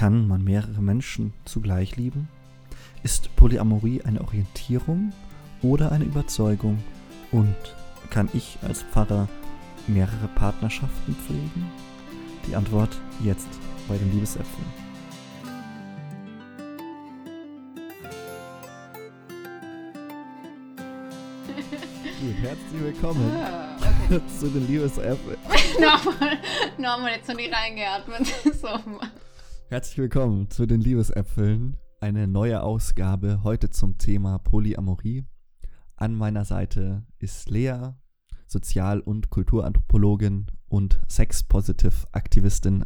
Kann man mehrere Menschen zugleich lieben? Ist Polyamorie eine Orientierung oder eine Überzeugung? Und kann ich als Pfarrer mehrere Partnerschaften pflegen? Die Antwort jetzt bei den Liebesäpfeln. Herzlich willkommen Ah, okay. zu den Liebesäpfeln. nochmal, nochmal jetzt noch nicht reingeatmet. so. Herzlich willkommen zu den Liebesäpfeln. Eine neue Ausgabe heute zum Thema Polyamorie. An meiner Seite ist Lea, Sozial- und Kulturanthropologin und Sex-Positive-Aktivistin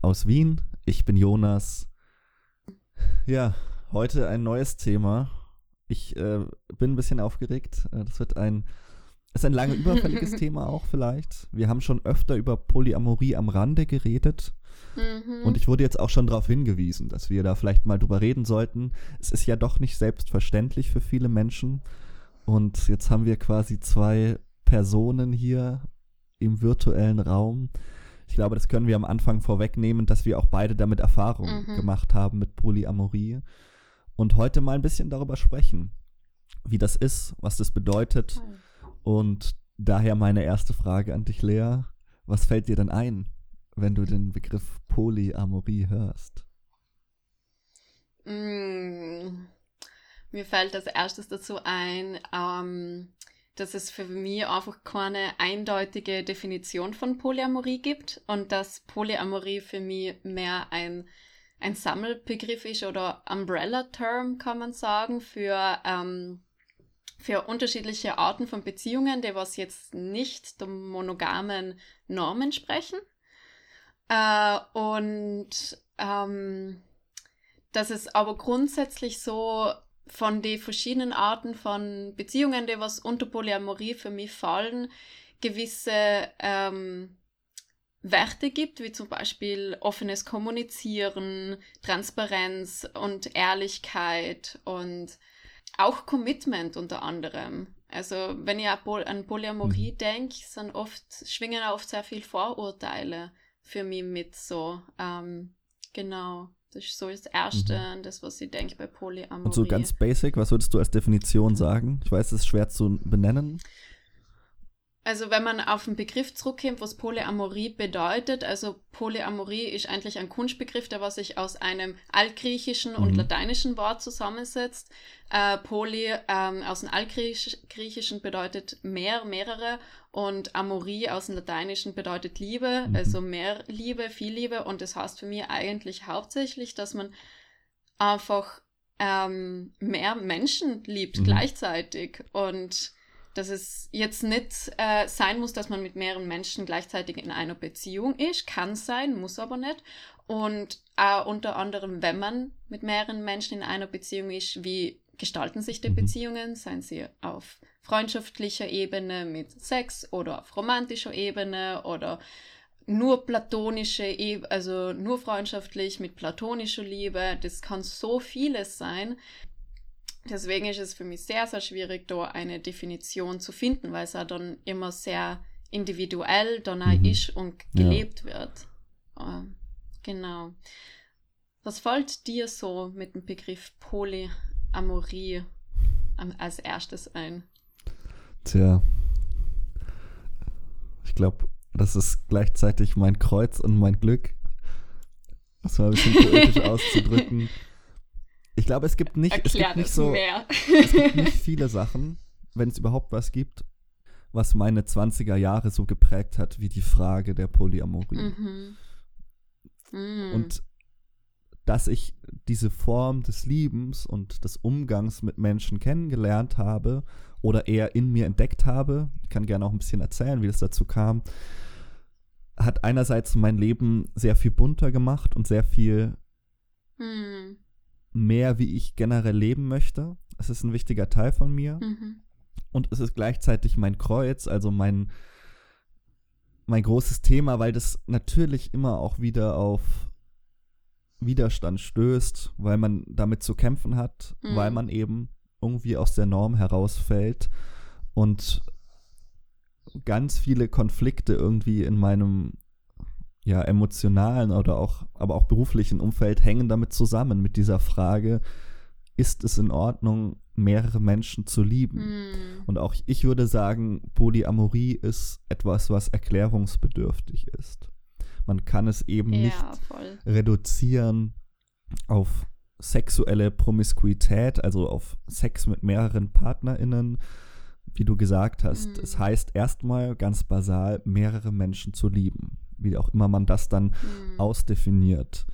aus Wien. Ich bin Jonas. Ja, heute ein neues Thema. Ich äh, bin ein bisschen aufgeregt. Äh, Das wird ein, ist ein lange überfälliges Thema auch vielleicht. Wir haben schon öfter über Polyamorie am Rande geredet. Mhm. Und ich wurde jetzt auch schon darauf hingewiesen, dass wir da vielleicht mal drüber reden sollten. Es ist ja doch nicht selbstverständlich für viele Menschen. Und jetzt haben wir quasi zwei Personen hier im virtuellen Raum. Ich glaube, das können wir am Anfang vorwegnehmen, dass wir auch beide damit Erfahrung Mhm. gemacht haben mit Polyamorie. Und heute mal ein bisschen darüber sprechen, wie das ist, was das bedeutet. Und daher meine erste Frage an dich, Lea. Was fällt dir denn ein, wenn du den Begriff Polyamorie hörst? Mm, Mir fällt als erstes dazu ein, ähm, dass es für mich einfach keine eindeutige Definition von Polyamorie gibt und dass Polyamorie für mich mehr ein, ein Sammelbegriff ist oder Umbrella-Term, kann man sagen, für, ähm, für unterschiedliche Arten von Beziehungen, die was jetzt nicht der monogamen Normen sprechen. Äh, und ähm, dass es aber grundsätzlich so von den verschiedenen Arten von Beziehungen, die was unter Polyamorie für mich fallen, gewisse ähm, Werte gibt, wie zum Beispiel offenes Kommunizieren, Transparenz und Ehrlichkeit und auch Commitment unter anderem. Also wenn ich an Pol- an Polyamorie Mhm. denke, sind oft, schwingen da oft sehr viel Vorurteile für mich mit so. Ähm, genau. Das ist so das Erste, an das, was ich denke bei Polyamorie. Mhm. Und so ganz basic, was würdest du als Definition sagen? Ich weiß, es ist schwer zu benennen. Also wenn man auf den Begriff zurückkommt, was Polyamorie bedeutet, also Polyamorie ist eigentlich ein Kunstbegriff, der was sich aus einem altgriechischen und Mhm. lateinischen Wort zusammensetzt. Äh, Poly ähm, aus dem altgriechischen bedeutet mehr, mehrere und Amorie aus dem lateinischen bedeutet Liebe, Mhm. also mehr Liebe, viel Liebe und das heißt für mich eigentlich hauptsächlich, dass man einfach ähm, mehr Menschen liebt Mhm. gleichzeitig und dass es jetzt nicht äh, sein muss, dass man mit mehreren Menschen gleichzeitig in einer Beziehung ist. Kann sein, muss aber nicht. Und äh, unter anderem, wenn man mit mehreren Menschen in einer Beziehung ist, wie gestalten sich die Mhm. Beziehungen? Seien sie auf freundschaftlicher Ebene mit Sex oder auf romantischer Ebene oder nur platonische, Eb- also nur freundschaftlich mit platonischer Liebe. Das kann so vieles sein. Deswegen ist es für mich sehr, sehr schwierig, da eine Definition zu finden, weil es ja dann immer sehr individuell dann auch Mhm. ist und Ja. gelebt wird. Ähm, genau. Was fällt dir so mit dem Begriff Polyamorie am- als erstes ein? Tja. Ich glaube, das ist gleichzeitig mein Kreuz und mein Glück. Das mal ein bisschen poetisch auszudrücken. Ich glaube, es gibt nicht, es gibt nicht so, mehr. es gibt nicht viele Sachen, wenn es überhaupt was gibt, was meine 20er Jahre so geprägt hat, wie die Frage der Polyamorie. mhm. Mhm. Und dass ich diese Form des Liebens und des Umgangs mit Menschen kennengelernt habe oder eher in mir entdeckt habe, ich kann gerne auch ein bisschen erzählen, wie das dazu kam, hat einerseits mein Leben sehr viel bunter gemacht und sehr viel Mhm. mehr, wie ich generell leben möchte. Es ist ein wichtiger Teil von mir. Mhm. Und es ist gleichzeitig mein Kreuz, also mein, mein großes Thema, weil das natürlich immer auch wieder auf Widerstand stößt, weil man damit zu kämpfen hat, Mhm. weil man eben irgendwie aus der Norm herausfällt und ganz viele Konflikte irgendwie in meinem ja, emotionalen oder auch, aber auch beruflichen Umfeld hängen damit zusammen, mit dieser Frage, ist es in Ordnung, mehrere Menschen zu lieben? Hm. Und auch ich würde sagen, Polyamorie ist etwas, was erklärungsbedürftig ist. Man kann es eben Ja, nicht voll. reduzieren auf sexuelle Promiskuität, also auf Sex mit mehreren PartnerInnen, wie du gesagt hast. Mhm. Es heißt erstmal ganz basal, mehrere Menschen zu lieben, wie auch immer man das dann Hm. ausdefiniert.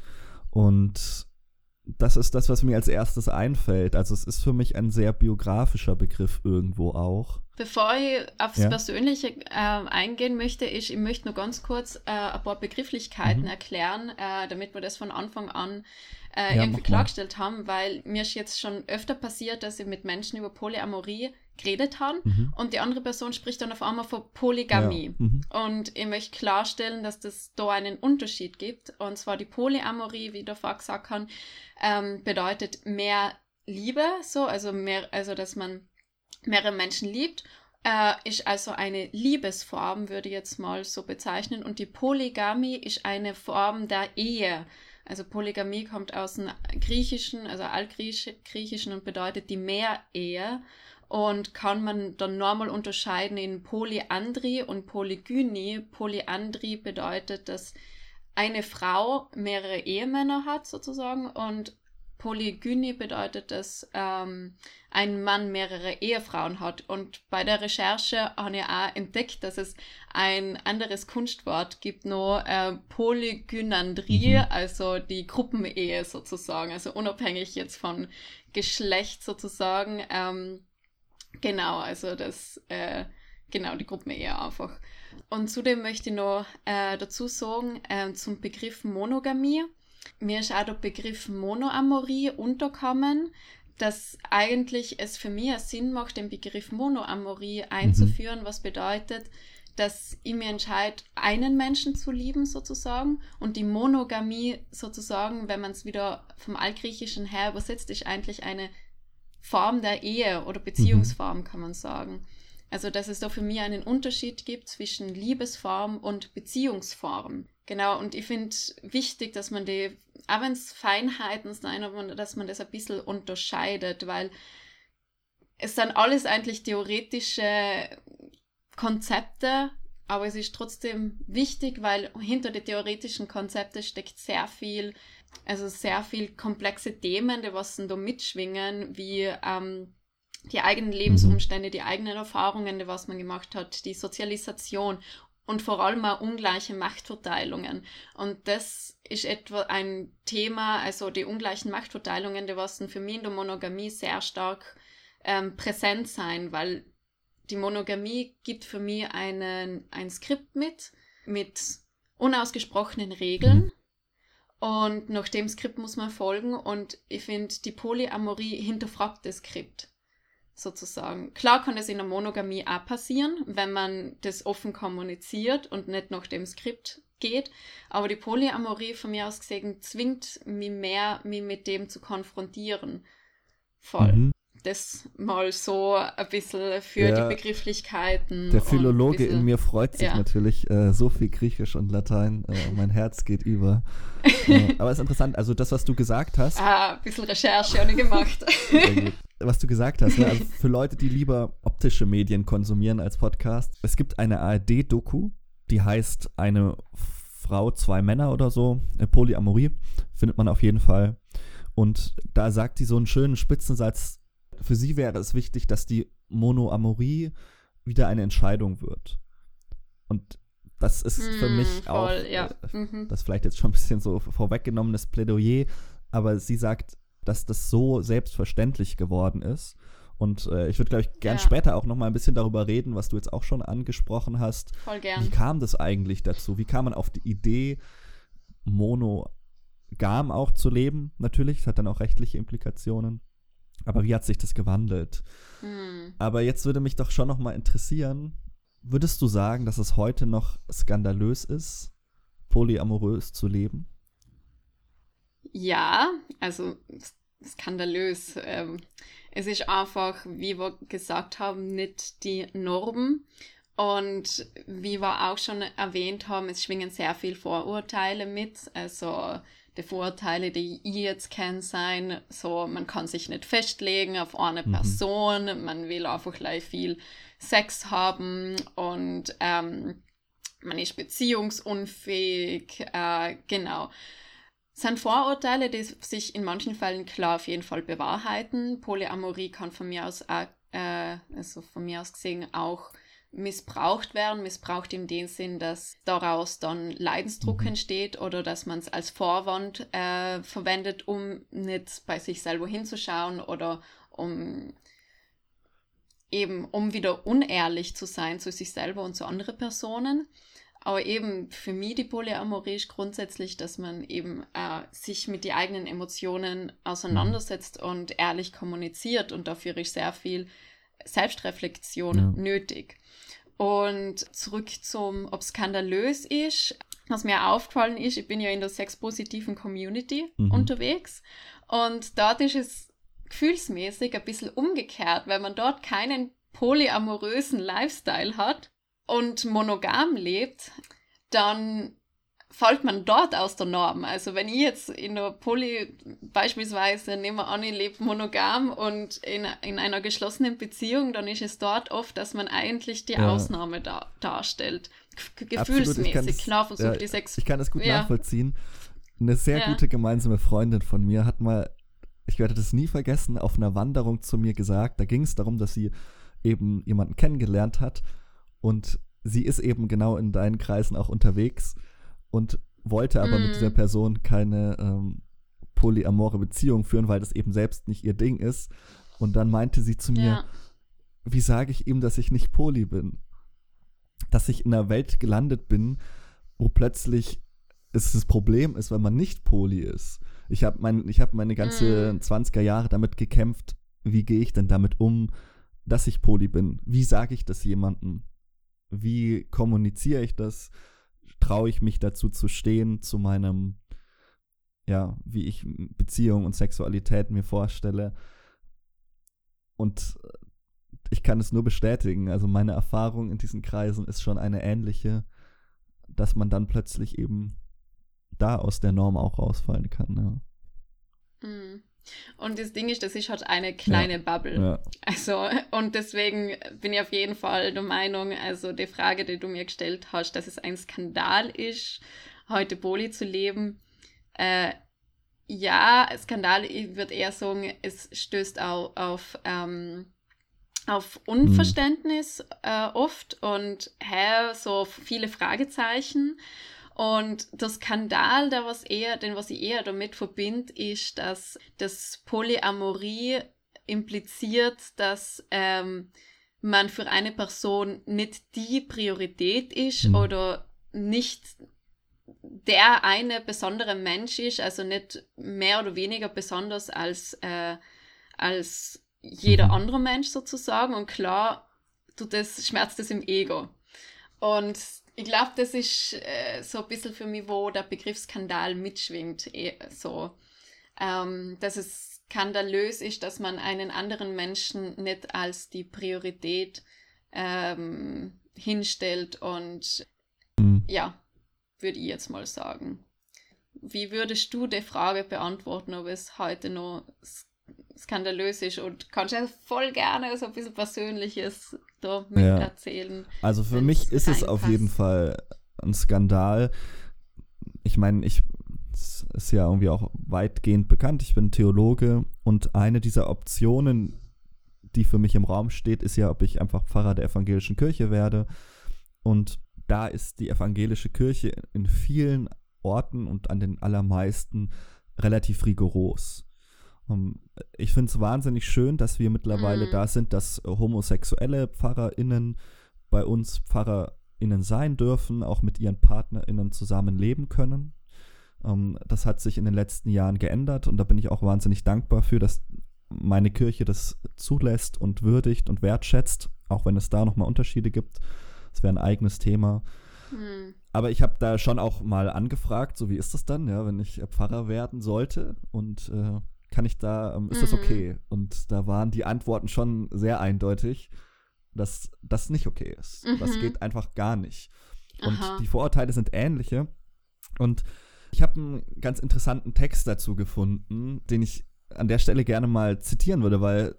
Und das ist das, was mir als erstes einfällt. Also es ist für mich ein sehr biografischer Begriff irgendwo auch. Bevor ich aufs Ja. Persönliche äh, eingehen möchte, ich, ich möchte nur ganz kurz äh, ein paar Begrifflichkeiten Mhm. erklären, äh, damit wir das von Anfang an äh, Ja, irgendwie mal. klargestellt haben, weil mir ist jetzt schon öfter passiert, dass ich mit Menschen über Polyamorie geredet habe Mhm. und die andere Person spricht dann auf einmal von Polygamie. Ja. Mhm. Und ich möchte klarstellen, dass das da einen Unterschied gibt. Und zwar die Polyamorie, wie ich davor gesagt habe, ähm, bedeutet mehr Liebe, so, also mehr, also dass man mehrere Menschen liebt. Äh, ist also eine Liebesform, würde ich jetzt mal so bezeichnen. Und die Polygamie ist eine Form der Ehe. Also Polygamie kommt aus dem Griechischen, also Altgriechischen und bedeutet die Mehrehe und kann man dann normal unterscheiden in Polyandrie und Polygynie. Polyandrie bedeutet, dass eine Frau mehrere Ehemänner hat sozusagen und Polygynie bedeutet, dass ähm, ein Mann mehrere Ehefrauen hat. Und bei der Recherche habe ich auch entdeckt, dass es ein anderes Kunstwort gibt, noch äh, Polygynandrie, Mhm. also die Gruppenehe sozusagen, also unabhängig jetzt von Geschlecht sozusagen. Ähm, genau, also das, äh, genau, die Gruppenehe einfach. Und zudem möchte ich noch äh, dazu sagen, äh, zum Begriff Monogamie. Mir ist auch der Begriff Monoamorie unterkommen, dass eigentlich es für mich Sinn macht, den Begriff Monoamorie einzuführen, was bedeutet, dass ich mir entscheide, einen Menschen zu lieben sozusagen und die Monogamie sozusagen, wenn man es wieder vom Altgriechischen her übersetzt, ist eigentlich eine Form der Ehe oder Beziehungsform, kann man sagen. Also, dass es da für mich einen Unterschied gibt zwischen Liebesform und Beziehungsform. Genau, und ich finde wichtig, dass man die, auch wenn es Feinheiten sind, aber dass man das ein bisschen unterscheidet, weil es sind alles eigentlich theoretische Konzepte, aber es ist trotzdem wichtig, weil hinter den theoretischen Konzepten steckt sehr viel, also sehr viel komplexe Themen, die was da mitschwingen, wie ähm, die eigenen Lebensumstände, die eigenen Erfahrungen, die was man gemacht hat, die Sozialisation und vor allem auch ungleiche Machtverteilungen. Und das ist etwa ein Thema, also die ungleichen Machtverteilungen, die was denn für mich in der Monogamie sehr stark ähm, präsent sein, weil die Monogamie gibt für mich einen, ein Skript mit, mit unausgesprochenen Regeln. Und nach dem Skript muss man folgen. Und ich finde, die Polyamorie hinterfragt das Skript sozusagen. Klar kann das in der Monogamie auch passieren, wenn man das offen kommuniziert und nicht nach dem Skript geht. Aber die Polyamorie von mir aus gesehen zwingt mich mehr, mich mit dem zu konfrontieren. Voll. Mhm. Das mal so ein bisschen für Ja. die Begrifflichkeiten. Der Philologe bisschen- in mir freut sich ja. natürlich. Äh, so viel Griechisch und Latein. Äh, mein Herz geht über. äh, aber es ist interessant. Also das, was du gesagt hast, Ah, ein bisschen Recherche habe ich gemacht. Was du gesagt hast, ne? also für Leute, die lieber optische Medien konsumieren als Podcast, es gibt eine ARD-Doku, die heißt Eine Frau, zwei Männer oder so, äh, Polyamorie, findet man auf jeden Fall. Und da sagt sie so einen schönen Spitzensatz, für sie wäre es wichtig, dass die Monoamorie wieder eine Entscheidung wird. Und das ist für Hm, mich auch, voll, ja. äh, Mhm. das vielleicht jetzt schon ein bisschen so vorweggenommenes Plädoyer, aber sie sagt, dass das so selbstverständlich geworden ist. Und äh, ich würde, glaube ich, gern Ja. später auch noch mal ein bisschen darüber reden, was du jetzt auch schon angesprochen hast. Voll Wie gern. kam das eigentlich dazu? Wie kam man auf die Idee, monogam auch zu leben? Natürlich, das hat dann auch rechtliche Implikationen. Aber wie hat sich das gewandelt? Hm. Aber jetzt würde mich doch schon noch mal interessieren, würdest du sagen, dass es heute noch skandalös ist, polyamorös zu leben? Ja, also skandalös. Ähm, es ist einfach, wie wir gesagt haben, nicht die Norm. Und wie wir auch schon erwähnt haben, es schwingen sehr viel Vorurteile mit. Also die Vorurteile, die ich jetzt kenne, sein, so man kann sich nicht festlegen auf eine mhm. Person, man will einfach gleich viel Sex haben und ähm, man ist beziehungsunfähig, äh, genau. Sind Vorurteile, die sich in manchen Fällen klar auf jeden Fall bewahrheiten. Polyamorie kann von mir aus, äh, also von mir aus gesehen auch missbraucht werden. Missbraucht in dem Sinn, dass daraus dann Leidensdruck mhm. entsteht oder dass man es als Vorwand äh, verwendet, um nicht bei sich selber hinzuschauen oder um eben, um wieder unehrlich zu sein zu sich selber und zu anderen Personen. Aber eben für mich die Polyamorie ist grundsätzlich, dass man eben äh, sich mit den eigenen Emotionen auseinandersetzt und ehrlich kommuniziert und dafür ist sehr viel Selbstreflexion ja. nötig. Und zurück zum, ob skandalös ist. Was mir aufgefallen ist, ich bin ja in der sexpositiven Community mhm. unterwegs und dort ist es gefühlsmäßig ein bisschen umgekehrt, weil man dort keinen polyamorösen Lifestyle hat und monogam lebt, dann fällt man dort aus der Norm. Also wenn ich jetzt in der Poly beispielsweise, nehmen wir an, ich lebe monogam und in, in einer geschlossenen Beziehung, dann ist es dort oft, dass man eigentlich die ja. Ausnahme da, darstellt. Gefühlsmäßig, klar versucht ja, die Sex. Ich kann das gut ja. nachvollziehen. Eine sehr gute gemeinsame Freundin von mir hat mal, ich werde das nie vergessen, auf einer Wanderung zu mir gesagt, da ging es darum, dass sie eben jemanden kennengelernt hat und sie ist eben genau in deinen Kreisen auch unterwegs und wollte aber mm. mit dieser mm. Person keine ähm, polyamore Beziehung führen, weil das eben selbst nicht ihr Ding ist. Und dann meinte sie zu mir, ja. wie sage ich ihm, dass ich nicht poly bin? Dass ich in einer Welt gelandet bin, wo plötzlich es das Problem ist, weil man nicht poly ist. Ich habe mein, hab meine ganze mm. 20er Jahre damit gekämpft, wie gehe ich denn damit um, dass ich poly bin? Wie sage ich das jemandem? Wie kommuniziere ich das? traue ich mich dazu zu stehen, zu meinem, ja, wie ich Beziehung und Sexualität mir vorstelle. Und ich kann es nur bestätigen. Also meine Erfahrung in diesen Kreisen ist schon eine ähnliche, dass man dann plötzlich eben da aus der Norm auch rausfallen kann. Ja. Mhm. Und das Ding ist, das ist halt eine kleine ja, Bubble. Ja. Also, und deswegen bin ich auf jeden Fall der Meinung, also die Frage, die du mir gestellt hast, dass es ein Skandal ist, heute Poli zu leben. Äh, ja, Skandal, ich würde eher sagen, es stößt auch auf, ähm, auf Unverständnis mhm. äh, oft und hä, so viele Fragezeichen. Und der Skandal, der was eher, den was ich eher damit verbinde, ist, dass das Polyamorie impliziert, dass ähm, man für eine Person nicht die Priorität ist mhm. oder nicht der eine besondere Mensch ist, also nicht mehr oder weniger besonders als, äh, als jeder mhm. andere Mensch sozusagen. Und klar, tut das, schmerzt das im Ego. Und ich glaube, das ist äh, so ein bisschen für mich, wo der Begriff Skandal mitschwingt. Eh, so, ähm, dass es skandalös ist, dass man einen anderen Menschen nicht als die Priorität ähm, hinstellt und mhm. ja, würde ich jetzt mal sagen. Wie würdest du die Frage beantworten, ob es heute noch skandalös ist und kannst ja voll gerne so ein bisschen Persönliches da mit ja. erzählen. Also für mich ist es auf jeden Fall ein Skandal. Ich meine, ich es ist ja irgendwie auch weitgehend bekannt. Ich bin Theologe und eine dieser Optionen, die für mich im Raum steht, ist ja, ob ich einfach Pfarrer der evangelischen Kirche werde. Und da ist die evangelische Kirche in vielen Orten und an den allermeisten relativ rigoros. Ähm, ich finde es wahnsinnig schön, dass wir mittlerweile mhm. da sind, dass homosexuelle PfarrerInnen bei uns PfarrerInnen sein dürfen, auch mit ihren PartnerInnen zusammen leben können. Um, ähm, das hat sich in den letzten Jahren geändert und da bin ich auch wahnsinnig dankbar für, dass meine Kirche das zulässt und würdigt und wertschätzt, auch wenn es da nochmal Unterschiede gibt. Das wäre ein eigenes Thema. Hm. Aber ich habe da schon auch mal angefragt, so wie ist das dann, ja, wenn ich Pfarrer werden sollte und äh, kann ich da, ähm, ist mhm. das okay? Und da waren die Antworten schon sehr eindeutig. dass das nicht okay ist. Mhm. Das geht einfach gar nicht. Und Aha. die Vorurteile sind ähnliche. Und ich habe einen ganz interessanten Text dazu gefunden, den ich an der Stelle gerne mal zitieren würde, weil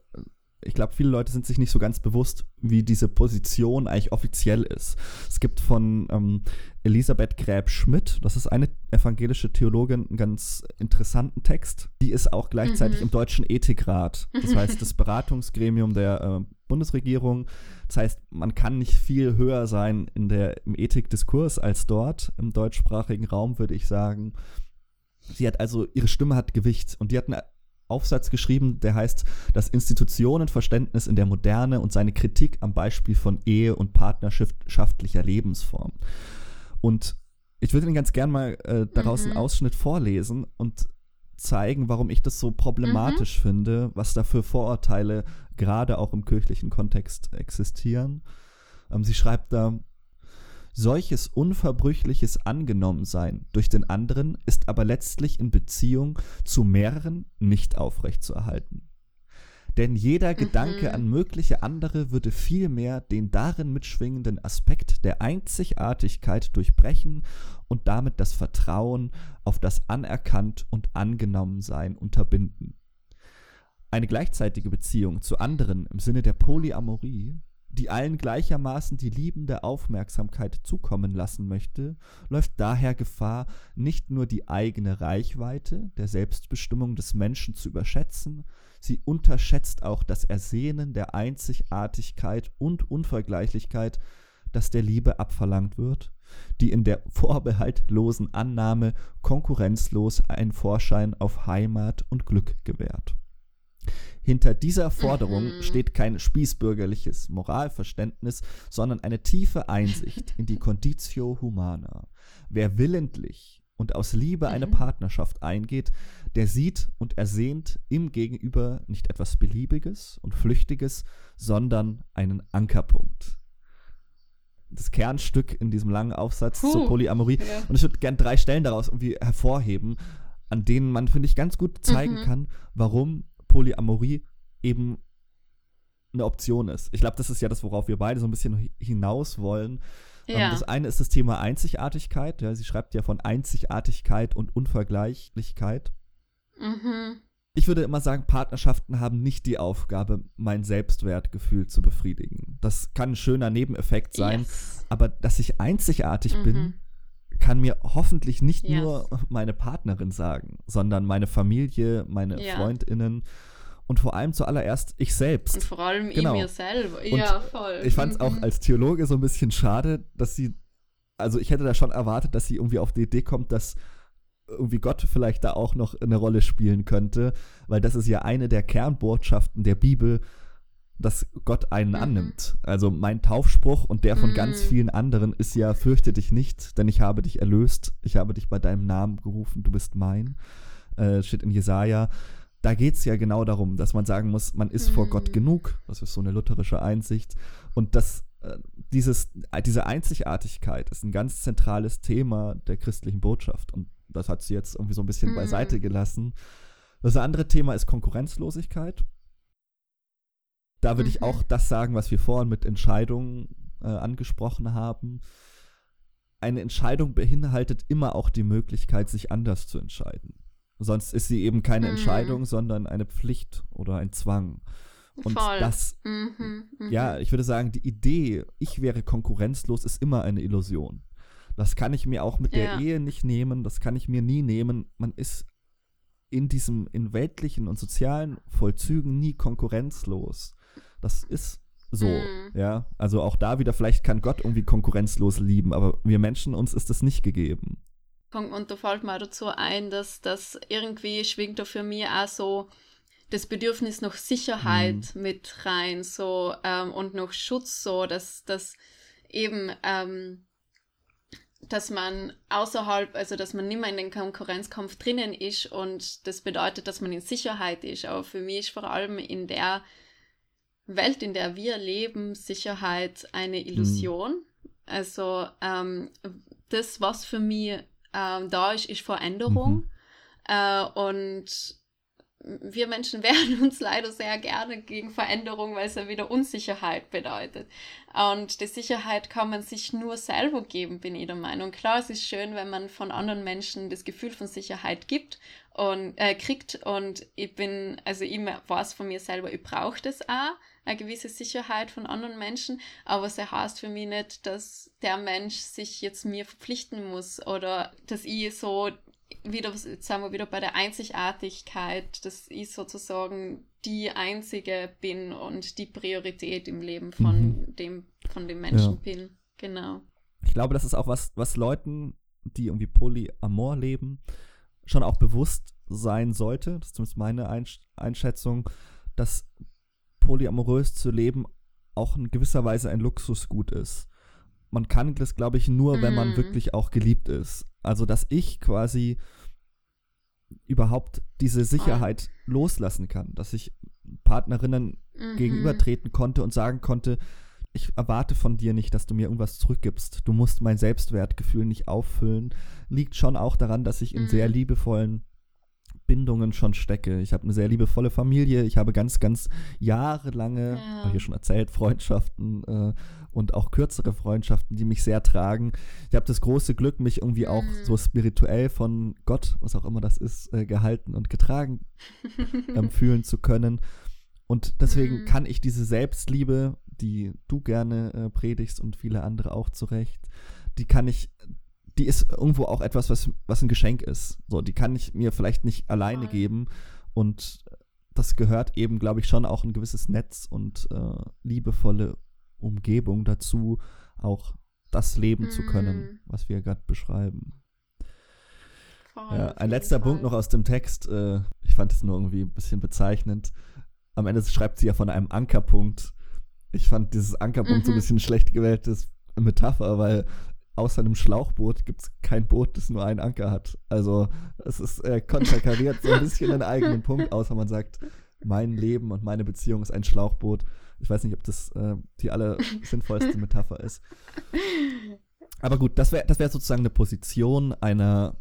ich glaube, viele Leute sind sich nicht so ganz bewusst, wie diese Position eigentlich offiziell ist. Es gibt von ähm, Elisabeth Gräb-Schmidt, das ist eine evangelische Theologin, einen ganz interessanten Text. Die ist auch gleichzeitig Mhm. im Deutschen Ethikrat, das heißt das Beratungsgremium der äh, Bundesregierung. Das heißt, man kann nicht viel höher sein in der, im Ethikdiskurs als dort im deutschsprachigen Raum, würde ich sagen. Sie hat also, ihre Stimme hat Gewicht und die hat einen Aufsatz geschrieben, der heißt Das Institutionenverständnis in der Moderne und seine Kritik am Beispiel von Ehe und partnerschaftlicher Lebensform. Und ich würde Ihnen ganz gern mal äh, daraus einen Mhm. Ausschnitt vorlesen und zeigen, warum ich das so problematisch finde, was da für Vorurteile gerade auch im kirchlichen Kontext existieren. Ähm, sie schreibt da, solches unverbrüchliches Angenommensein durch den anderen ist aber letztlich in Beziehung zu mehreren nicht aufrechtzuerhalten. Denn jeder Gedanke Mhm. an mögliche andere würde vielmehr den darin mitschwingenden Aspekt der Einzigartigkeit durchbrechen und damit das Vertrauen auf das Anerkannt und Angenommensein unterbinden. Eine gleichzeitige Beziehung zu anderen im Sinne der Polyamorie, die allen gleichermaßen die liebende Aufmerksamkeit zukommen lassen möchte, läuft daher Gefahr, nicht nur die eigene Reichweite der Selbstbestimmung des Menschen zu überschätzen, sie unterschätzt auch das Ersehnen der Einzigartigkeit und Unvergleichlichkeit, das der Liebe abverlangt wird, die in der vorbehaltlosen Annahme konkurrenzlos einen Vorschein auf Heimat und Glück gewährt. Hinter dieser Forderung Mhm. steht kein spießbürgerliches Moralverständnis, sondern eine tiefe Einsicht in die Conditio Humana. Wer willentlich und aus Liebe eine Mhm. Partnerschaft eingeht, der sieht und ersehnt im Gegenüber nicht etwas Beliebiges und Flüchtiges, sondern einen Ankerpunkt. Das Kernstück in diesem langen Aufsatz Puh. zur Polyamorie. Ja. Und ich würde gerne drei Stellen daraus irgendwie hervorheben, an denen man, finde ich, ganz gut zeigen Mhm. kann, warum Polyamorie eben eine Option ist. Ich glaube, das ist ja das, worauf wir beide so ein bisschen hi- hinaus wollen. Ähm, Ja. Das eine ist das Thema Einzigartigkeit. Ja, sie schreibt ja von Einzigartigkeit und Unvergleichlichkeit. Mhm. Ich würde immer sagen, Partnerschaften haben nicht die Aufgabe, mein Selbstwertgefühl zu befriedigen. Das kann ein schöner Nebeneffekt sein, Yes. aber dass ich einzigartig bin, Mhm. Kann mir hoffentlich nicht Yes. nur meine Partnerin sagen, sondern meine Familie, meine Ja. Freundinnen und vor allem zuallererst ich selbst. Und vor allem Genau. in mir selber. Und ja, voll. Ich fand es auch Mhm. als Theologe so ein bisschen schade, dass sie, also ich hätte da schon erwartet, dass sie irgendwie auf die Idee kommt, dass irgendwie Gott vielleicht da auch noch eine Rolle spielen könnte, weil das ist ja eine der Kernbotschaften der Bibel, dass Gott einen Mhm. annimmt. Also mein Taufspruch und der von ganz Mhm. vielen anderen ist ja, fürchte dich nicht, denn ich habe dich erlöst, ich habe dich bei deinem Namen gerufen, du bist mein, äh, steht in Jesaja. Da geht es ja genau darum, dass man sagen muss, man ist vor Mhm. Gott genug. Das ist so eine lutherische Einsicht. Und das, äh, dieses, diese Einzigartigkeit ist ein ganz zentrales Thema der christlichen Botschaft. Und das hat sie jetzt irgendwie so ein bisschen Mhm. beiseite gelassen. Das andere Thema ist Konkurrenzlosigkeit. Da würde ich Mhm. auch das sagen, was wir vorhin mit Entscheidungen äh, angesprochen haben. Eine Entscheidung beinhaltet immer auch die Möglichkeit, sich anders zu entscheiden. Sonst ist sie eben keine Mhm. Entscheidung, sondern eine Pflicht oder ein Zwang. Und Voll. das, Mhm, mhm. ja, ich würde sagen, die Idee, ich wäre konkurrenzlos, ist immer eine Illusion. Das kann ich mir auch mit der Ja. Ehe nicht nehmen, das kann ich mir nie nehmen. Man ist in diesem, in weltlichen und sozialen Vollzügen nie konkurrenzlos. Das ist so, Mhm. ja. Also auch da wieder, vielleicht kann Gott irgendwie konkurrenzlos lieben, aber wir Menschen, uns ist das nicht gegeben. Und da fällt mir auch dazu ein, dass das irgendwie schwingt da für mich auch so das Bedürfnis nach Sicherheit Mhm. mit rein, so ähm, und nach Schutz, so dass das eben ähm, dass man außerhalb, also dass man nicht mehr in den Konkurrenzkampf drinnen ist und das bedeutet, dass man in Sicherheit ist. Aber für mich ist vor allem in der Welt, in der wir leben, Sicherheit eine Illusion. Also ähm, das, was für mich ähm, da ist, ist Veränderung. Mhm. Äh, und wir Menschen wehren uns leider sehr gerne gegen Veränderung, weil es ja wieder Unsicherheit bedeutet. Und die Sicherheit kann man sich nur selber geben, bin ich der Meinung. Klar, es ist schön, wenn man von anderen Menschen das Gefühl von Sicherheit gibt und äh, kriegt. Und ich bin, also ich weiß von mir selber, ich brauche das auch, eine gewisse Sicherheit von anderen Menschen. Aber es heißt für mich nicht, dass der Mensch sich jetzt mir verpflichten muss oder dass ich so wieder, jetzt sind wir wieder bei der Einzigartigkeit, dass ich sozusagen die Einzige bin und die Priorität im Leben von mhm. dem, von dem Menschen ja. bin. Genau. Ich glaube, das ist auch was, was Leuten, die irgendwie Polyamor leben, schon auch bewusst sein sollte. Das ist zumindest meine Einschätzung, dass polyamorös zu leben auch in gewisser Weise ein Luxusgut ist. Man kann das, glaube ich, nur, mm. wenn man mhm. wirklich auch geliebt ist. Also, dass ich quasi überhaupt diese Sicherheit oh. loslassen kann, dass ich Partnerinnen mhm. gegenübertreten konnte und sagen konnte, ich erwarte von dir nicht, dass du mir irgendwas zurückgibst. Du musst mein Selbstwertgefühl nicht auffüllen. Liegt schon auch daran, dass ich in mhm. sehr liebevollen Bindungen schon stecke. Ich habe eine sehr liebevolle Familie. Ich habe ganz, ganz jahrelange, ja. ja schon erzählt, Freundschaften äh, und auch kürzere Freundschaften, die mich sehr tragen. Ich habe das große Glück, mich irgendwie auch mhm. so spirituell von Gott, was auch immer das ist, äh, gehalten und getragen ähm, fühlen zu können. Und deswegen mhm. kann ich diese Selbstliebe, die du gerne äh, predigst und viele andere auch zu Recht, die kann ich die ist irgendwo auch etwas, was, was ein Geschenk ist. So, die kann ich mir vielleicht nicht alleine geben. Und das gehört eben, glaube ich, schon auch ein gewisses Netz und äh, liebevolle Umgebung dazu, auch das leben mm. zu können, mhm. was wir gerade beschreiben. Voll, ja, ein letzter Fall. Punkt noch aus dem Text. Äh, ich fand es nur irgendwie ein bisschen bezeichnend. Am Ende schreibt sie ja von einem Ankerpunkt. Ich fand dieses Ankerpunkt mhm. so ein mhm. bisschen schlecht gewähltes Metapher, weil außer einem Schlauchboot gibt es kein Boot, das nur einen Anker hat. Also es ist äh, konterkariert so ein bisschen den eigenen Punkt, außer man sagt, mein Leben und meine Beziehung ist ein Schlauchboot. Ich weiß nicht, ob das äh, die aller sinnvollste Metapher ist. Aber gut, das wäre das wär sozusagen eine Position einer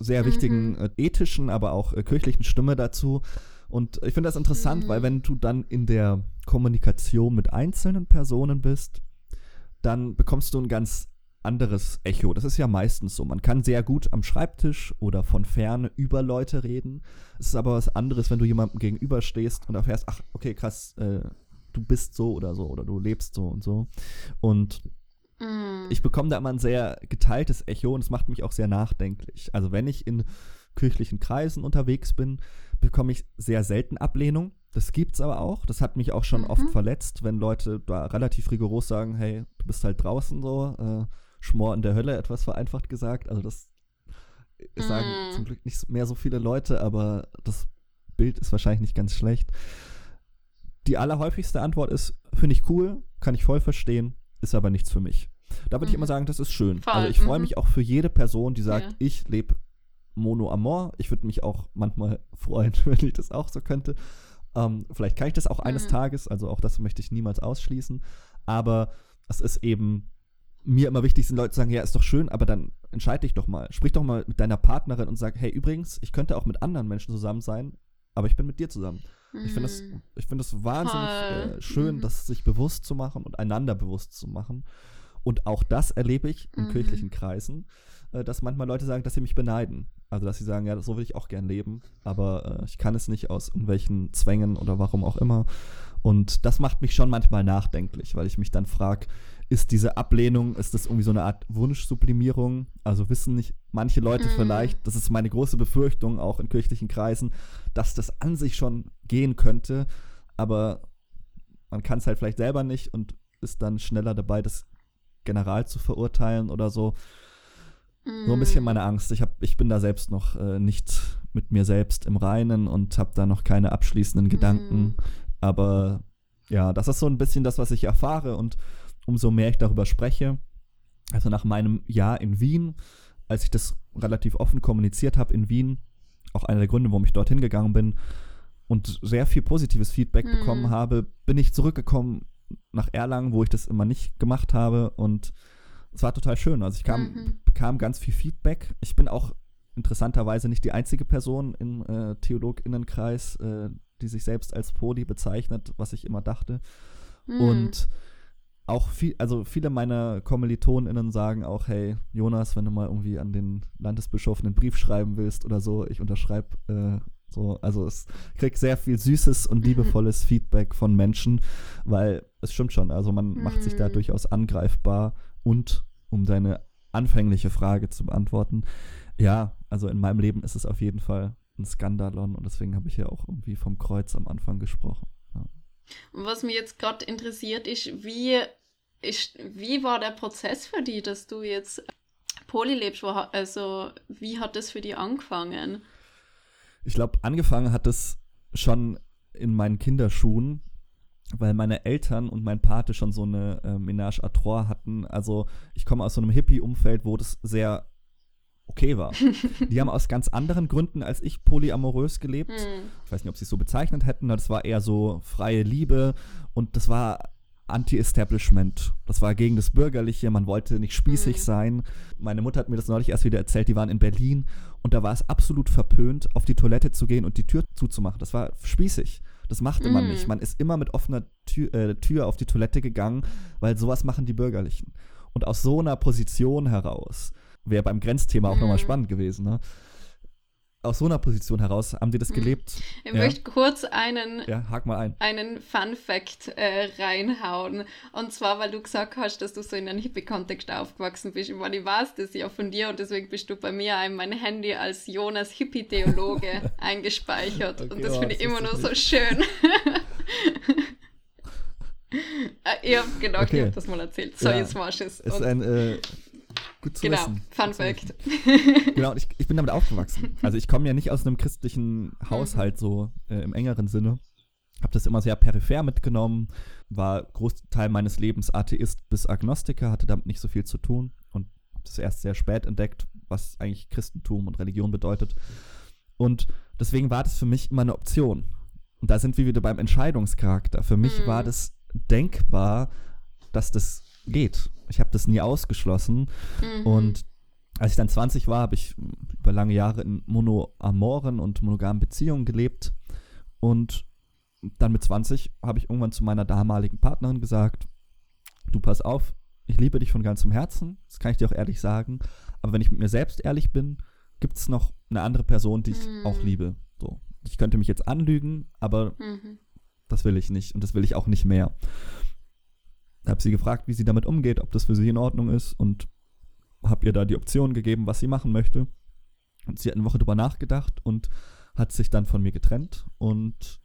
sehr wichtigen mhm. äh, ethischen, aber auch äh, kirchlichen Stimme dazu. Und ich finde das interessant, mhm. weil wenn du dann in der Kommunikation mit einzelnen Personen bist, dann bekommst du ein ganz anderes Echo. Das ist ja meistens so. Man kann sehr gut am Schreibtisch oder von ferne über Leute reden. Es ist aber was anderes, wenn du jemandem gegenüberstehst und erfährst, ach, okay, krass, äh, du bist so oder so oder du lebst so und so. Und mm. ich bekomme da immer ein sehr geteiltes Echo und es macht mich auch sehr nachdenklich. Also wenn ich in kirchlichen Kreisen unterwegs bin, bekomme ich sehr selten Ablehnung. Das gibt's aber auch. Das hat mich auch schon mhm. oft verletzt, wenn Leute da relativ rigoros sagen, hey, du bist halt draußen so. Äh, Schmor in der Hölle, etwas vereinfacht gesagt. Also das sagen mm. zum Glück nicht mehr so viele Leute, aber das Bild ist wahrscheinlich nicht ganz schlecht. Die allerhäufigste Antwort ist, finde ich cool, kann ich voll verstehen, ist aber nichts für mich. Da würde mhm. ich immer sagen, das ist schön. Voll. Also ich freue mhm. mich auch für jede Person, die sagt, ja. ich lebe mono amor. Ich würde mich auch manchmal freuen, wenn ich das auch so könnte. Ähm, vielleicht kann ich das auch eines mhm. Tages, also auch das möchte ich niemals ausschließen. Aber es ist eben mir immer wichtig sind, Leute zu sagen, ja, ist doch schön, aber dann entscheide dich doch mal. Sprich doch mal mit deiner Partnerin und sag, hey, übrigens, ich könnte auch mit anderen Menschen zusammen sein, aber ich bin mit dir zusammen. Mhm. Ich finde das, find das wahnsinnig äh, schön, mhm. das sich bewusst zu machen und einander bewusst zu machen. Und auch das erlebe ich in mhm. kirchlichen Kreisen, äh, dass manchmal Leute sagen, dass sie mich beneiden. Also, dass sie sagen, ja, so will ich auch gern leben, aber äh, ich kann es nicht aus irgendwelchen Zwängen oder warum auch immer. Und das macht mich schon manchmal nachdenklich, weil ich mich dann frage, ist diese Ablehnung, ist das irgendwie so eine Art Wunschsublimierung? Also wissen nicht manche Leute mm. vielleicht, das ist meine große Befürchtung auch in kirchlichen Kreisen, dass das an sich schon gehen könnte, aber man kann es halt vielleicht selber nicht und ist dann schneller dabei, das General zu verurteilen oder so. Mm. So ein bisschen meine Angst. Ich, hab, ich bin da selbst noch äh, nicht mit mir selbst im Reinen und habe da noch keine abschließenden Gedanken. Mm. Aber ja, das ist so ein bisschen das, was ich erfahre und umso mehr ich darüber spreche. Also nach meinem Jahr in Wien, als ich das relativ offen kommuniziert habe in Wien, auch einer der Gründe, warum ich dorthin gegangen bin und sehr viel positives Feedback hm. bekommen habe, bin ich zurückgekommen nach Erlangen, wo ich das immer nicht gemacht habe und es war total schön. Also ich kam, mhm. bekam ganz viel Feedback. Ich bin auch interessanterweise nicht die einzige Person im äh, Theologinnenkreis, äh, die sich selbst als Poli bezeichnet, was ich immer dachte. Mhm. Und auch viel, also viele meiner KommilitonInnen sagen auch, hey, Jonas, wenn du mal irgendwie an den Landesbischof einen Brief schreiben willst oder so, ich unterschreibe äh, so, also es kriegt sehr viel süßes und liebevolles Feedback von Menschen, weil es stimmt schon, also man mhm. macht sich da hm. durchaus angreifbar und um deine anfängliche Frage zu beantworten, ja, also in meinem Leben ist es auf jeden Fall ein Skandalon und deswegen habe ich ja auch irgendwie vom Kreuz am Anfang gesprochen. Ja. Was mich jetzt gerade interessiert ist, wie, ist, wie war der Prozess für dich, dass du jetzt Poly lebst? Also, wie hat das für dich angefangen? Ich glaube, angefangen hat es schon in meinen Kinderschuhen, weil meine Eltern und mein Pate schon so eine äh, Ménage à trois hatten. Also ich komme aus so einem Hippie-Umfeld, wo das sehr okay war. Die haben aus ganz anderen Gründen als ich polyamorös gelebt. Mhm. Ich weiß nicht, ob sie es so bezeichnet hätten, aber das war eher so freie Liebe und das war Anti-Establishment. Das war gegen das Bürgerliche, man wollte nicht spießig mhm. sein. Meine Mutter hat mir das neulich erst wieder erzählt, die waren in Berlin und da war es absolut verpönt, auf die Toilette zu gehen und die Tür zuzumachen. Das war spießig. Das machte mhm. man nicht. Man ist immer mit offener Tür, äh, Tür auf die Toilette gegangen, weil sowas machen die Bürgerlichen. Und aus so einer Position heraus wäre beim Grenzthema auch mhm. nochmal spannend gewesen. Ne? Aus so einer Position heraus haben die das mhm. gelebt. Ich ja. möchte kurz einen, ja, ein. einen Fun Fact äh, reinhauen. Und zwar, weil du gesagt hast, dass du so in einem Hippie-Kontext aufgewachsen bist. Ich meine, ich weiß das ja von dir und deswegen bist du bei mir in mein Handy als Jonas Hippie-Theologe eingespeichert. Okay, und das oh, finde ich immer nur so schön. Äh, ja, genau, okay. ich habe das mal erzählt. So, ja, jetzt du es. Ist ein äh, Gut zu genau, wissen. Fun Fact. genau, ich, ich bin damit aufgewachsen. Also ich komme ja nicht aus einem christlichen Haushalt so äh, im engeren Sinne. Habe das immer sehr peripher mitgenommen, war Großteil meines Lebens Atheist bis Agnostiker, hatte damit nicht so viel zu tun und habe das erst sehr spät entdeckt, was eigentlich Christentum und Religion bedeutet. Und deswegen war das für mich immer eine Option. Und da sind wir wieder beim Entscheidungscharakter. Für mich mhm. war das denkbar, dass das geht. Ich habe das nie ausgeschlossen. Mhm. Und als ich dann 20 war, habe ich über lange Jahre in monoamoren und monogamen Beziehungen gelebt. Und dann mit 20 habe ich irgendwann zu meiner damaligen Partnerin gesagt, du pass auf, ich liebe dich von ganzem Herzen, das kann ich dir auch ehrlich sagen, aber wenn ich mit mir selbst ehrlich bin, gibt es noch eine andere Person, die ich mhm. auch liebe. So. Ich könnte mich jetzt anlügen, aber mhm. das will ich nicht und das will ich auch nicht mehr habe sie gefragt, wie sie damit umgeht, ob das für sie in Ordnung ist und habe ihr da die Option gegeben, was sie machen möchte. Und sie hat eine Woche drüber nachgedacht und hat sich dann von mir getrennt und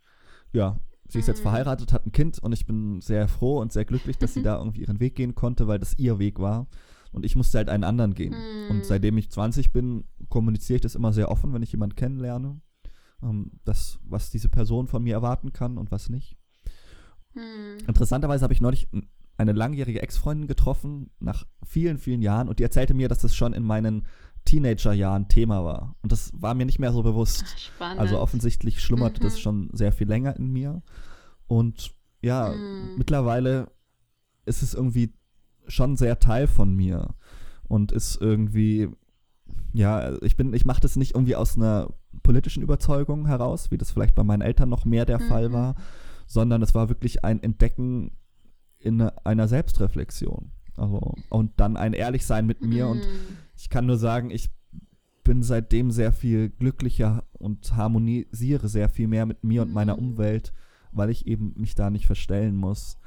ja, sie ist jetzt mhm. verheiratet, hat ein Kind und ich bin sehr froh und sehr glücklich, dass sie da irgendwie ihren Weg gehen konnte, weil das ihr Weg war. Und ich musste halt einen anderen gehen. Und mhm. seitdem ich 20 bin, kommuniziere ich das immer sehr offen, wenn ich jemanden kennenlerne. Ähm, das, was diese Person von mir erwarten kann und was nicht. Hm. Interessanterweise habe ich neulich eine langjährige Ex-Freundin getroffen, nach vielen, vielen Jahren, und die erzählte mir, dass das schon in meinen Teenagerjahren Thema war. Und das war mir nicht mehr so bewusst. Spannend. Also offensichtlich schlummert mhm. das schon sehr viel länger in mir. Und ja, mhm. mittlerweile ist es irgendwie schon sehr Teil von mir. Und ist irgendwie, ja, ich bin, ich mache das nicht irgendwie aus einer politischen Überzeugung heraus, wie das vielleicht bei meinen Eltern noch mehr der mhm. Fall war, sondern es war wirklich ein Entdecken in einer Selbstreflexion. Also, und dann ein Ehrlichsein mit mir. Mhm. Und ich kann nur sagen, ich bin seitdem sehr viel glücklicher und harmonisiere sehr viel mehr mit mir und meiner mhm. Umwelt, weil ich eben mich da nicht verstellen muss.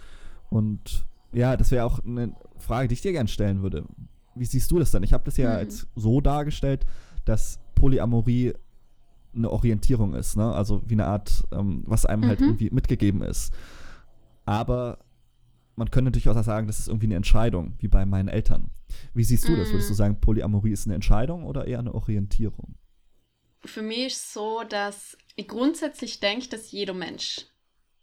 Und ja, das wäre auch eine Frage, die ich dir gerne stellen würde. Wie siehst du das dann? Ich habe das ja mhm. als so dargestellt, dass Polyamorie eine Orientierung ist, ne? Also wie eine Art, ähm, was einem halt mhm. halt irgendwie mitgegeben ist. Aber man könnte natürlich auch sagen, das ist irgendwie eine Entscheidung, wie bei meinen Eltern. Wie siehst du mm. das? Würdest du mm. sagen, Polyamorie ist eine Entscheidung oder eher eine Orientierung? Für mich ist so, dass ich grundsätzlich denke, dass jeder Mensch,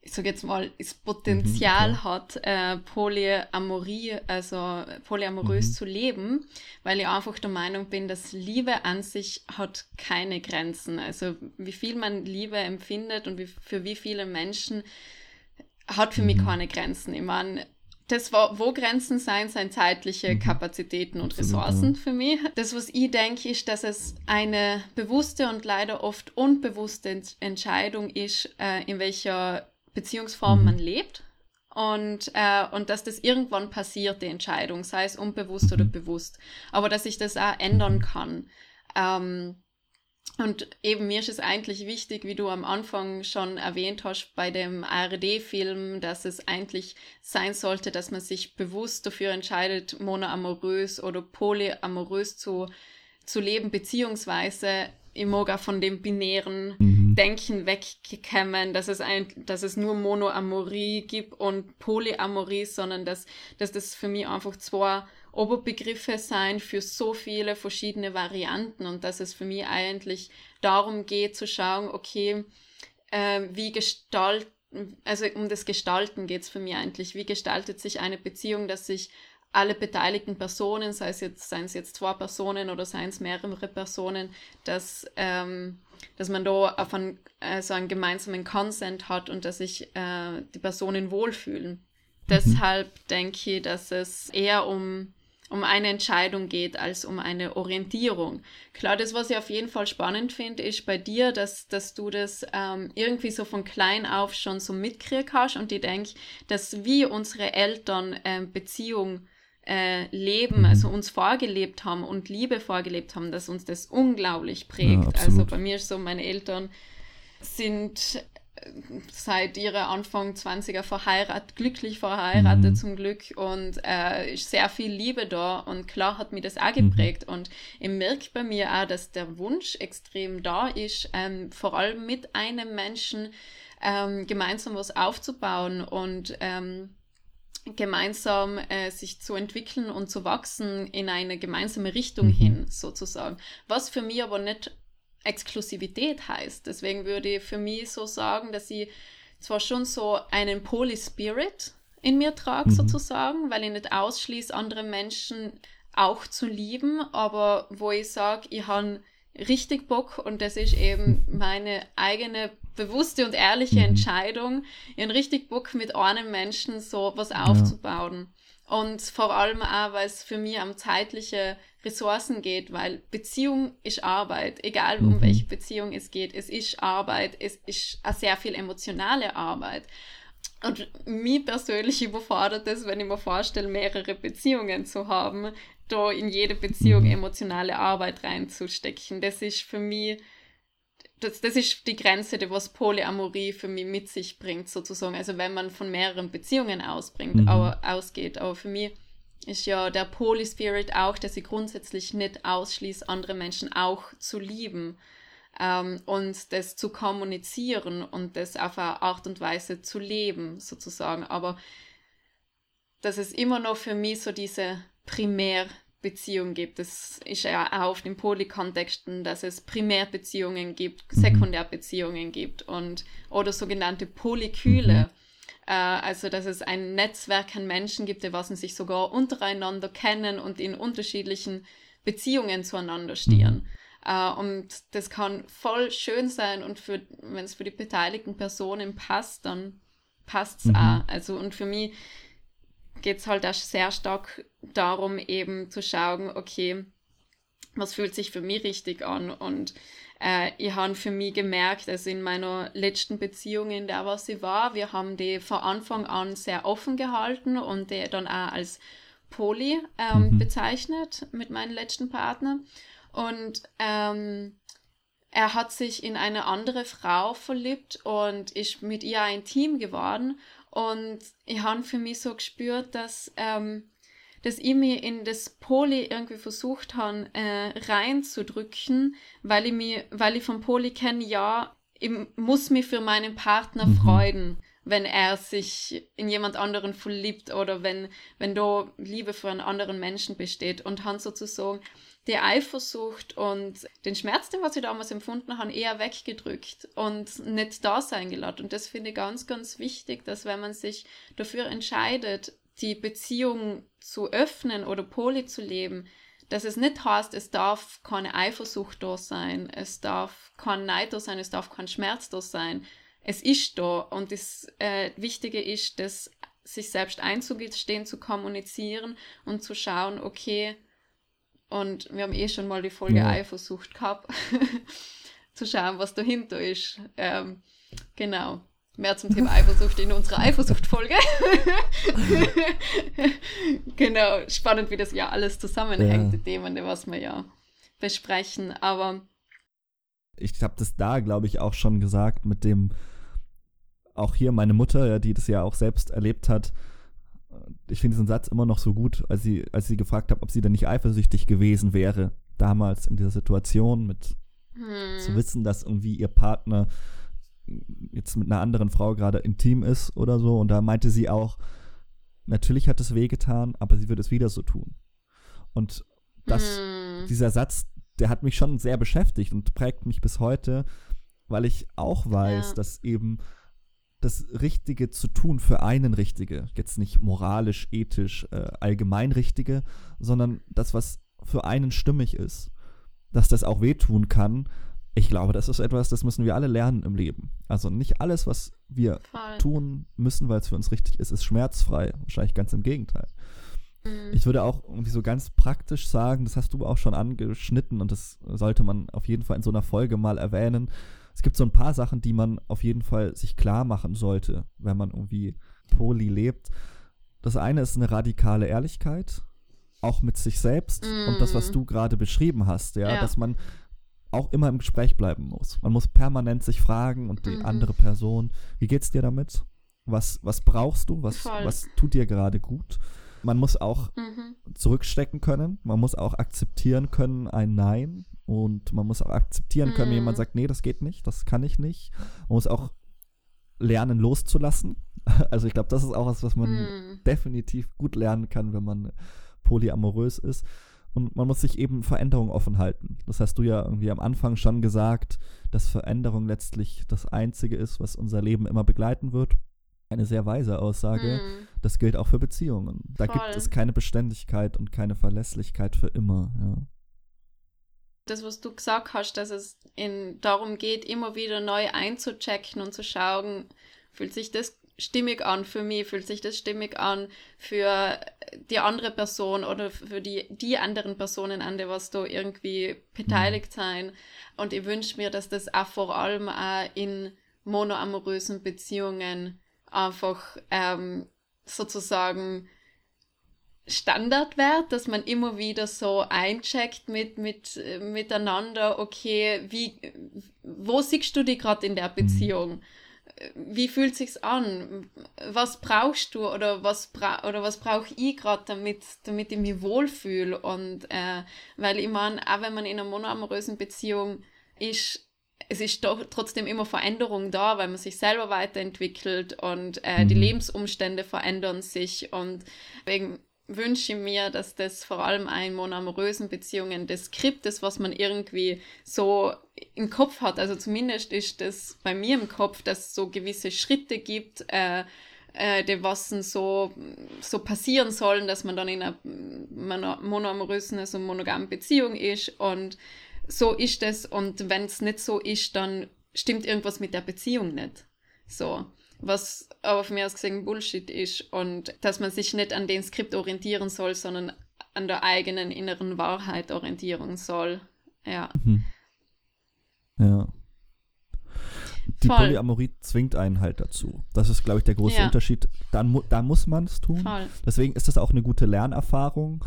ich sage jetzt mal, das Potenzial mhm, hat, äh, Polyamorie, also polyamorös mhm. zu leben, weil ich einfach der Meinung bin, dass Liebe an sich hat keine Grenzen. Also wie viel man Liebe empfindet und wie, für wie viele Menschen hat für mhm. mich keine Grenzen. Ich meine, das war, wo Grenzen sein, sind zeitliche mhm. Kapazitäten und Ressourcen für mich. Das, was ich denke, ist, dass es eine bewusste und leider oft unbewusste Entscheidung ist, äh, in welcher Beziehungsform mhm. man lebt. Und, äh, und dass das irgendwann passiert, die Entscheidung, sei es unbewusst oder mhm. bewusst. Aber dass ich das auch ändern kann. Ähm, und eben mir ist es eigentlich wichtig, wie du am Anfang schon erwähnt hast, bei dem ARD-Film, dass es eigentlich sein sollte, dass man sich bewusst dafür entscheidet, monoamorös oder polyamorös zu, zu leben, beziehungsweise ich mag auch von dem binären mhm. Denken weggekommen, dass es, ein, dass es nur Monoamorie gibt und Polyamorie, sondern dass, dass das für mich einfach zwei Oberbegriffe sein für so viele verschiedene Varianten und dass es für mich eigentlich darum geht zu schauen, okay, äh, wie gestalten, also um das Gestalten geht es für mich eigentlich, wie gestaltet sich eine Beziehung, dass sich alle beteiligten Personen, sei es jetzt, seien es jetzt zwei Personen oder seien es mehrere Personen, dass, ähm, dass man da auf ein, also einen gemeinsamen Consent hat und dass sich äh, die Personen wohlfühlen. Mhm. Deshalb denke ich, dass es eher um um eine Entscheidung geht als um eine Orientierung. Klar, das, was ich auf jeden Fall spannend finde, ist bei dir, dass, dass du das ähm, irgendwie so von klein auf schon so mitkriegt hast und ich denke, dass wir unsere Eltern ähm, Beziehung äh, leben, mhm. also uns vorgelebt haben und Liebe vorgelebt haben, dass uns das unglaublich prägt. Ja, also bei mir ist so, meine Eltern sind seit ihrer Anfang 20er verheiratet, glücklich verheiratet mhm. zum Glück und äh, ist sehr viel Liebe da und klar hat mir das auch geprägt mhm. und ich merke bei mir auch, dass der Wunsch extrem da ist, ähm, vor allem mit einem Menschen ähm, gemeinsam was aufzubauen und ähm, gemeinsam äh, sich zu entwickeln und zu wachsen in eine gemeinsame Richtung mhm. hin, sozusagen. Was für mich aber nicht Exklusivität heißt. Deswegen würde ich für mich so sagen, dass ich zwar schon so einen Poly-Spirit in mir trage, mhm. sozusagen, weil ich nicht ausschließe, andere Menschen auch zu lieben, aber wo ich sage, ich habe richtig Bock und das ist eben meine eigene bewusste und ehrliche mhm. Entscheidung, ich habe richtig Bock mit einem Menschen so was aufzubauen. Ja. Und vor allem auch, weil es für mich um zeitliche Ressourcen geht, weil Beziehung ist Arbeit, egal um mhm. welche Beziehung es geht. Es ist Arbeit, es ist eine sehr viel emotionale Arbeit. Und mich persönlich überfordert es, wenn ich mir vorstelle, mehrere Beziehungen zu haben, da in jede Beziehung mhm. emotionale Arbeit reinzustecken. Das ist für mich das, das ist die Grenze, die was Polyamorie für mich mit sich bringt, sozusagen. Also wenn man von mehreren Beziehungen ausbringt, mhm. ausgeht. Aber für mich ist ja der Poly-Spirit auch, dass ich grundsätzlich nicht ausschließt, andere Menschen auch zu lieben ähm, und das zu kommunizieren und das auf eine Art und Weise zu leben, sozusagen. Aber dass es immer noch für mich so diese primär Beziehung gibt. Es ist ja auch auf den Polykontexten, dass es Primärbeziehungen gibt, mhm. Sekundärbeziehungen gibt und oder sogenannte Polykyle. Äh, also, dass es ein Netzwerk an Menschen gibt, die was sich sogar untereinander kennen und in unterschiedlichen Beziehungen zueinander stehen. Mhm. Uh, und das kann voll schön sein und wenn es für die beteiligten Personen passt, dann passt es mhm. auch. Also und für mich geht es halt auch sehr stark darum, eben zu schauen, okay, was fühlt sich für mich richtig an und äh, ich habe für mich gemerkt, also in meiner letzten Beziehung, in der was ich war, wir haben die von Anfang an sehr offen gehalten und die dann auch als Poly ähm, mhm. bezeichnet mit meinem letzten Partner. Und ähm, er hat sich in eine andere Frau verliebt und ist mit ihr ein Team geworden. Und ich habe für mich so gespürt, dass, ähm, dass ich mich in das Poli irgendwie versucht habe, äh, reinzudrücken, weil ich, mich, weil ich vom Poli kenne, ja, ich muss mich für meinen Partner mhm. freuen, wenn er sich in jemand anderen verliebt oder wenn, wenn da Liebe für einen anderen Menschen besteht und habe sozusagen die Eifersucht und den Schmerz, den was ich damals empfunden habe, eher weggedrückt und nicht da sein gelassen. Und das finde ich ganz, ganz wichtig, dass wenn man sich dafür entscheidet, die Beziehung zu öffnen oder poly zu leben, dass es nicht heißt, es darf keine Eifersucht da sein, es darf kein Neid da sein, es darf kein Schmerz da sein. Es ist da und das äh, Wichtige ist, das sich selbst einzugestehen, zu kommunizieren und zu schauen, okay, und wir haben eh schon mal die Folge ja. Eifersucht gehabt, zu schauen, was dahinter ist. Ähm, genau. Mehr zum Thema Eifersucht in unserer Eifersucht-Folge. genau, spannend, wie das ja alles zusammenhängt, ja. die was wir ja besprechen. Aber ich habe das da, glaube ich, auch schon gesagt mit dem, auch hier meine Mutter, ja, die das ja auch selbst erlebt hat. Ich finde diesen Satz immer noch so gut, als sie, als sie gefragt hat, ob sie denn nicht eifersüchtig gewesen wäre, damals in dieser Situation, mit hm. zu wissen, dass irgendwie ihr Partner jetzt mit einer anderen Frau gerade intim ist oder so. Und da meinte sie auch, natürlich hat es wehgetan, aber sie wird es wieder so tun. Und das, mm. dieser Satz, der hat mich schon sehr beschäftigt und prägt mich bis heute, weil ich auch weiß, ja. dass eben das Richtige zu tun für einen Richtige, jetzt nicht moralisch, ethisch, äh, allgemein Richtige, sondern das, was für einen stimmig ist, dass das auch wehtun kann, ich glaube, das ist etwas, das müssen wir alle lernen im Leben. Also nicht alles, was wir Voll. tun müssen, weil es für uns richtig ist, ist schmerzfrei. Wahrscheinlich ganz im Gegenteil. Mhm. Ich würde auch irgendwie so ganz praktisch sagen, das hast du auch schon angeschnitten und das sollte man auf jeden Fall in so einer Folge mal erwähnen. Es gibt so ein paar Sachen, die man auf jeden Fall sich klar machen sollte, wenn man irgendwie poly lebt. Das eine ist eine radikale Ehrlichkeit, auch mit sich selbst mm. und das, was mhm. du gerade beschrieben hast, ja, ja, dass man auch immer im Gespräch bleiben muss. Man muss permanent sich fragen und die mhm. andere Person, wie geht's dir damit? Was, was brauchst du? Was, was tut dir gerade gut? Man muss auch mhm. zurückstecken können. Man muss auch akzeptieren können, ein Nein. Und man muss auch akzeptieren können, wenn jemand mhm. sagt, nee, das geht nicht, das kann ich nicht. Man muss auch lernen, loszulassen. Also ich glaube, das ist auch was, was man mhm. definitiv gut lernen kann, wenn man polyamorös ist. Und man muss sich eben Veränderungen offen halten. Das hast du ja irgendwie am Anfang schon gesagt, dass Veränderung letztlich das Einzige ist, was unser Leben immer begleiten wird. Eine sehr weise Aussage. Mm. Das gilt auch für Beziehungen. Da Voll. gibt es keine Beständigkeit und keine Verlässlichkeit für immer. Ja. Das, was du gesagt hast, dass es in, darum geht, immer wieder neu einzuchecken und zu schauen, fühlt sich das stimmig an für mich, fühlt sich das stimmig an für die andere Person oder für die, die anderen Personen an der was da irgendwie beteiligt mhm. sein. Und ich wünsche mir, dass das auch vor allem auch in monoamorösen Beziehungen einfach ähm, sozusagen Standard wird, dass man immer wieder so eincheckt mit, mit, miteinander, okay, wie, wo siehst du dich gerade in der mhm. Beziehung? Mhm wie fühlt sich's an? Was brauchst du oder was bra oder was brauche ich gerade, damit, damit ich mich wohlfühle? Und äh, weil ich meine, auch wenn man in einer monoamorösen Beziehung ist, es ist doch trotzdem immer Veränderung da, weil man sich selber weiterentwickelt und äh, mhm. die Lebensumstände verändern sich und wegen wünsche mir, dass das vor allem in monoamorösen Beziehungen das Skript ist, was man irgendwie so im Kopf hat. Also zumindest ist das bei mir im Kopf, dass es so gewisse Schritte gibt, äh, äh, die was so, so passieren sollen, dass man dann in einer monoamorösen, also monogamen Beziehung ist und so ist es und wenn es nicht so ist, dann stimmt irgendwas mit der Beziehung nicht. So was aber von mir aus gesehen Bullshit ist und dass man sich nicht an den Skript orientieren soll, sondern an der eigenen inneren Wahrheit orientieren soll. Ja. Mhm. Ja. Die Voll. Polyamorie zwingt einen halt dazu. Das ist, glaube ich, der große ja. Unterschied. Dann, mu dann muss man es tun. Voll. Deswegen ist das auch eine gute Lernerfahrung.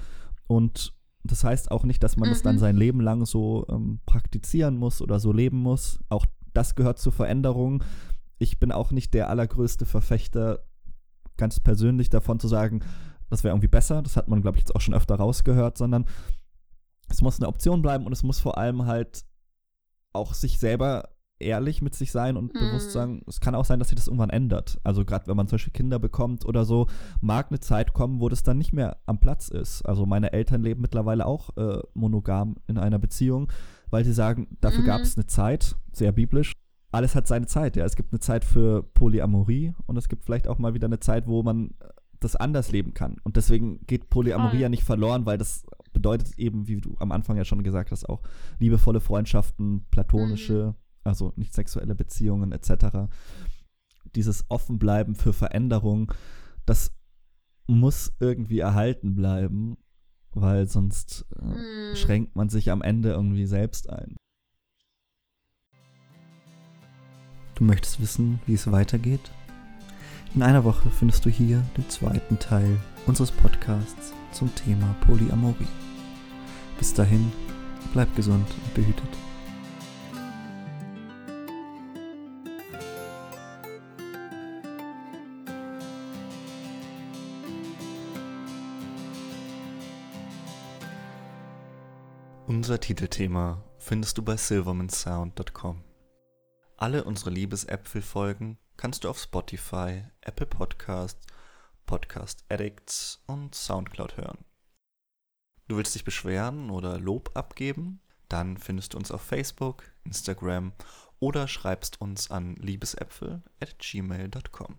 Und das heißt auch nicht, dass man es mhm. dann sein Leben lang so ähm, praktizieren muss oder so leben muss. Auch das gehört zur Veränderung ich bin auch nicht der allergrößte Verfechter, ganz persönlich davon zu sagen, das wäre irgendwie besser. Das hat man, glaube ich, jetzt auch schon öfter rausgehört, sondern es muss eine Option bleiben und es muss vor allem halt auch sich selber ehrlich mit sich sein und hm. bewusst sagen, es kann auch sein, dass sich das irgendwann ändert. Also gerade wenn man zum Beispiel Kinder bekommt oder so, mag eine Zeit kommen, wo das dann nicht mehr am Platz ist. Also meine Eltern leben mittlerweile auch äh, monogam in einer Beziehung, weil sie sagen, dafür mhm. gab es eine Zeit, sehr biblisch, alles hat seine Zeit, ja. Es gibt eine Zeit für Polyamorie und es gibt vielleicht auch mal wieder eine Zeit, wo man das anders leben kann. Und deswegen geht Polyamorie ja nicht verloren, weil das bedeutet eben, wie du am Anfang ja schon gesagt hast, auch liebevolle Freundschaften, platonische, mhm. also nicht sexuelle Beziehungen etc. Dieses Offenbleiben für Veränderung, das muss irgendwie erhalten bleiben, weil sonst äh, Hm. schränkt man sich am Ende irgendwie selbst ein. Du möchtest wissen, wie es weitergeht? In einer Woche findest du hier den zweiten Teil unseres Podcasts zum Thema Polyamorie. Bis dahin, bleib gesund und behütet. Unser Titelthema findest du bei silvermansound.com. Alle unsere Liebesäpfel-Folgen kannst du auf Spotify, Apple Podcasts, Podcast Addicts und Soundcloud hören. Du willst dich beschweren oder Lob abgeben? Dann findest du uns auf Facebook, Instagram oder schreibst uns an liebesäpfel at gmail.com.